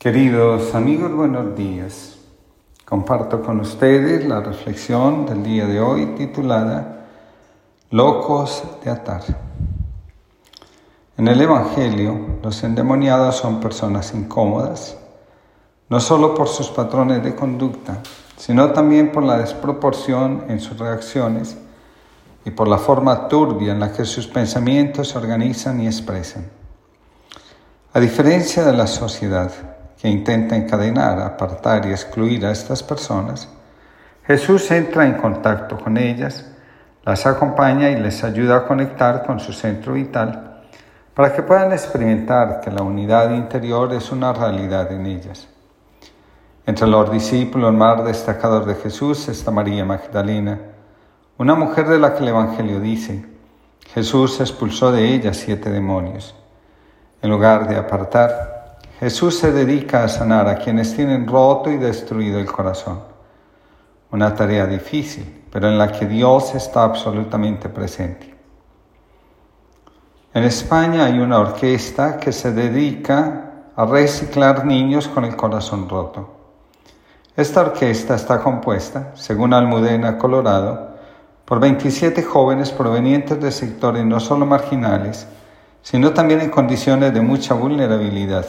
Queridos amigos, buenos días. Comparto con ustedes la reflexión del día de hoy titulada Locos de atar. En el Evangelio, los endemoniados son personas incómodas, no solo por sus patrones de conducta, sino también por la desproporción en sus reacciones y por la forma turbia en la que sus pensamientos se organizan y expresan. A diferencia de la sociedad, que intenta encadenar, apartar y excluir a estas personas, Jesús entra en contacto con ellas, las acompaña y les ayuda a conectar con su centro vital para que puedan experimentar que la unidad interior es una realidad en ellas. Entre los discípulos más destacados de Jesús está María Magdalena, una mujer de la que el Evangelio dice, Jesús expulsó de ella siete demonios. En lugar de apartar, Jesús se dedica a sanar a quienes tienen roto y destruido el corazón. Una tarea difícil, pero en la que Dios está absolutamente presente. En España hay una orquesta que se dedica a reciclar niños con el corazón roto. Esta orquesta está compuesta, según Almudena, Colorado, por 27 jóvenes provenientes de sectores no solo marginales, sino también en condiciones de mucha vulnerabilidad.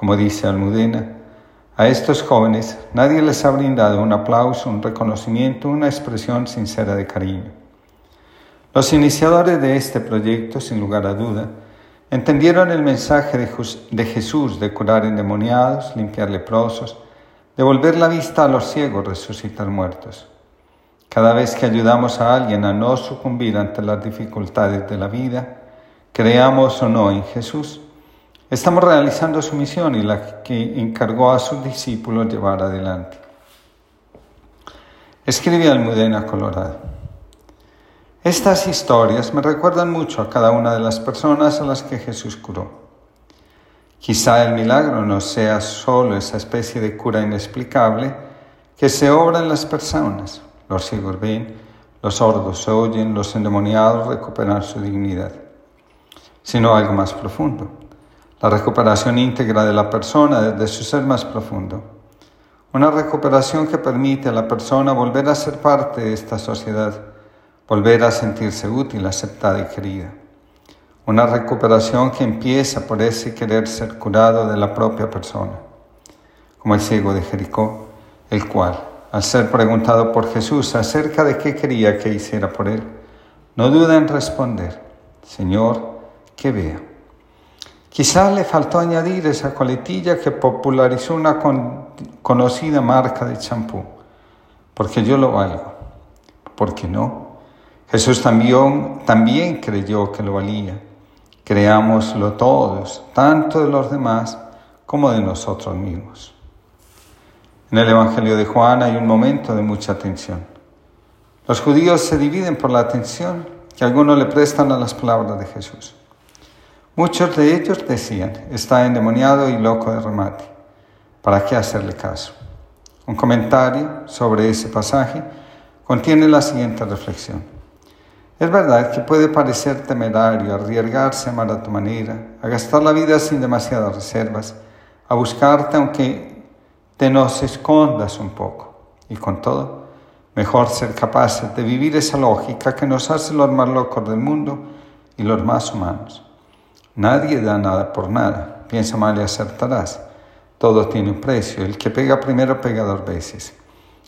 Como dice Almudena, a estos jóvenes nadie les ha brindado un aplauso, un reconocimiento, una expresión sincera de cariño. Los iniciadores de este proyecto, sin lugar a duda, entendieron el mensaje de Jesús de curar endemoniados, limpiar leprosos, devolver la vista a los ciegos, resucitar muertos. Cada vez que ayudamos a alguien a no sucumbir ante las dificultades de la vida, creamos o no en Jesús, Estamos realizando su misión y la que encargó a sus discípulos llevar adelante. Escribe Almudena Colorado. Estas historias me recuerdan mucho a cada una de las personas a las que Jesús curó. Quizá el milagro no sea solo esa especie de cura inexplicable que se obra en las personas. Los ciegos ven, los sordos se oyen, los endemoniados recuperan su dignidad, sino algo más profundo la recuperación íntegra de la persona desde su ser más profundo. Una recuperación que permite a la persona volver a ser parte de esta sociedad, volver a sentirse útil, aceptada y querida. Una recuperación que empieza por ese querer ser curado de la propia persona, como el ciego de Jericó, el cual, al ser preguntado por Jesús acerca de qué quería que hiciera por él, no duda en responder, Señor, que vea. Quizás le faltó añadir esa coletilla que popularizó una conocida marca de champú, porque yo lo valgo. ¿Por qué no? Jesús también, creyó que lo valía. Creámoslo todos, tanto de los demás como de nosotros mismos. En el Evangelio de Juan hay un momento de mucha atención. Los judíos se dividen por la atención que algunos le prestan a las palabras de Jesús. Muchos de ellos decían, está endemoniado y loco de remate. ¿Para qué hacerle caso? Un comentario sobre ese pasaje contiene la siguiente reflexión. Es verdad que puede parecer temerario arriesgarse a tu manera, a gastar la vida sin demasiadas reservas, a buscarte aunque te nos escondas un poco. Y con todo, mejor ser capaces de vivir esa lógica que nos hace los más locos del mundo y los más humanos. Nadie da nada por nada. Piensa mal y acertarás. Todo tiene un precio. El que pega primero pega dos veces.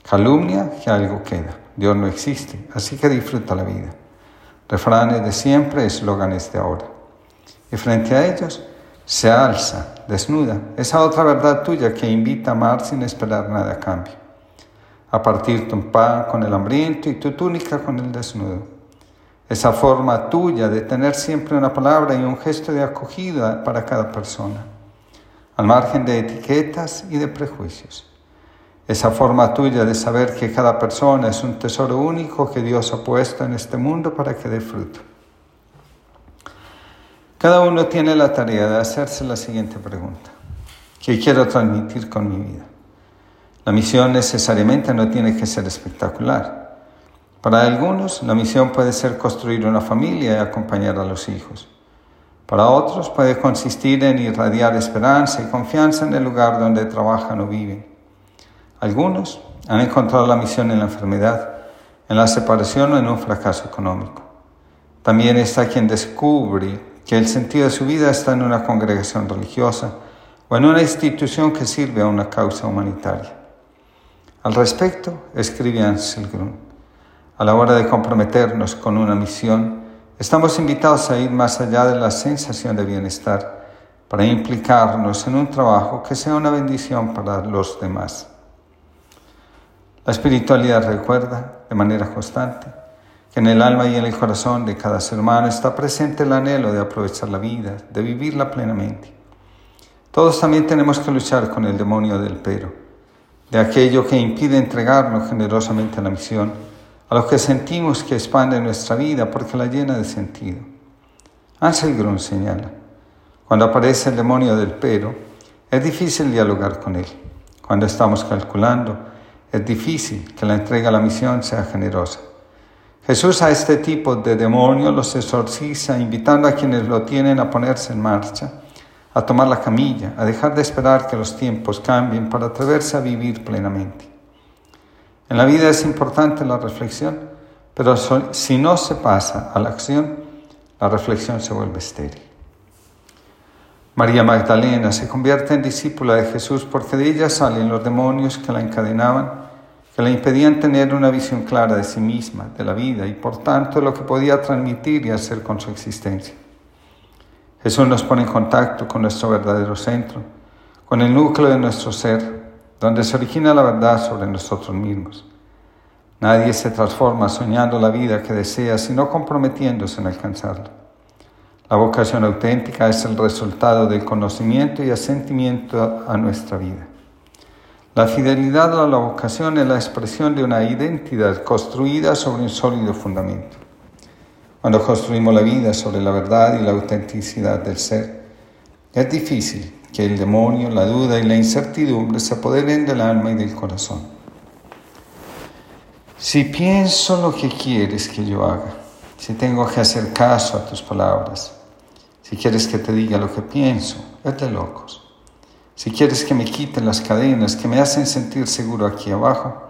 Calumnia que algo queda. Dios no existe, así que disfruta la vida. Refranes de siempre, eslóganes de ahora. Y frente a ellos se alza, desnuda, esa otra verdad tuya que invita a amar sin esperar nada a cambio. A partir tu pan con el hambriento y tu túnica con el desnudo esa forma tuya de tener siempre una palabra y un gesto de acogida para cada persona, al margen de etiquetas y de prejuicios. Esa forma tuya de saber que cada persona es un tesoro único que Dios ha puesto en este mundo para que dé fruto. Cada uno tiene la tarea de hacerse la siguiente pregunta. ¿Qué quiero transmitir con mi vida? La misión necesariamente no tiene que ser espectacular. Para algunos, la misión puede ser construir una familia y acompañar a los hijos. Para otros puede consistir en irradiar esperanza y confianza en el lugar donde trabajan o viven. Algunos han encontrado la misión en la enfermedad, en la separación o en un fracaso económico. También está quien descubre que el sentido de su vida está en una congregación religiosa o en una institución que sirve a una causa humanitaria. Al respecto, escribe Ansel Grun, a la hora de comprometernos con una misión, estamos invitados a ir más allá de la sensación de bienestar para implicarnos en un trabajo que sea una bendición para los demás. La espiritualidad recuerda de manera constante que en el alma y en el corazón de cada ser humano está presente el anhelo de aprovechar la vida, de vivirla plenamente. Todos también tenemos que luchar con el demonio del pero, de aquello que impide entregarnos generosamente a la misión, a lo que sentimos que expande nuestra vida porque la llena de sentido. Ansel Grun señala, cuando aparece el demonio del pero, es difícil dialogar con él. Cuando estamos calculando, es difícil que la entrega a la misión sea generosa. Jesús a este tipo de demonio los exorciza, invitando a quienes lo tienen a ponerse en marcha, a tomar la camilla, a dejar de esperar que los tiempos cambien para atreverse a vivir plenamente. En la vida es importante la reflexión, pero si no se pasa a la acción, la reflexión se vuelve estéril. María Magdalena se convierte en discípula de Jesús porque de ella salen los demonios que la encadenaban que le impedían tener una visión clara de sí misma, de la vida y por tanto de lo que podía transmitir y hacer con su existencia. Jesús nos pone en contacto con nuestro verdadero centro, con el núcleo de nuestro ser, donde se origina la verdad sobre nosotros mismos. Nadie se transforma soñando la vida que desea, sino comprometiéndose en alcanzarla. La vocación auténtica es el resultado del conocimiento y asentimiento a nuestra vida. La fidelidad a la vocación es la expresión de una identidad construida sobre un sólido fundamento. Cuando construimos la vida sobre la verdad y la autenticidad del ser, es difícil que el demonio, la duda y la incertidumbre se apoderen del alma y del corazón. Si pienso lo que quieres que yo haga, si tengo que hacer caso a tus palabras, si quieres que te diga lo que pienso, es de locos. Si quieres que me quiten las cadenas que me hacen sentir seguro aquí abajo,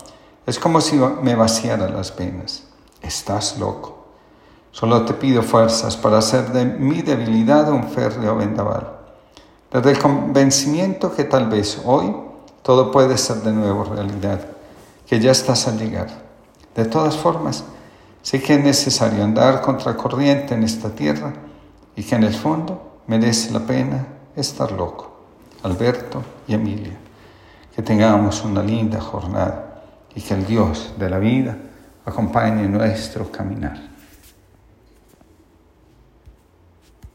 es como si me vaciara las venas. Estás loco. Solo te pido fuerzas para hacer de mi debilidad un férreo vendaval. Desde el convencimiento que tal vez hoy todo puede ser de nuevo realidad, que ya estás al llegar. De todas formas, sé que es necesario andar contracorriente en esta tierra y que en el fondo merece la pena estar loco. Alberto y Emilia. Que tengamos una linda jornada y que el Dios de la vida acompañe nuestro caminar.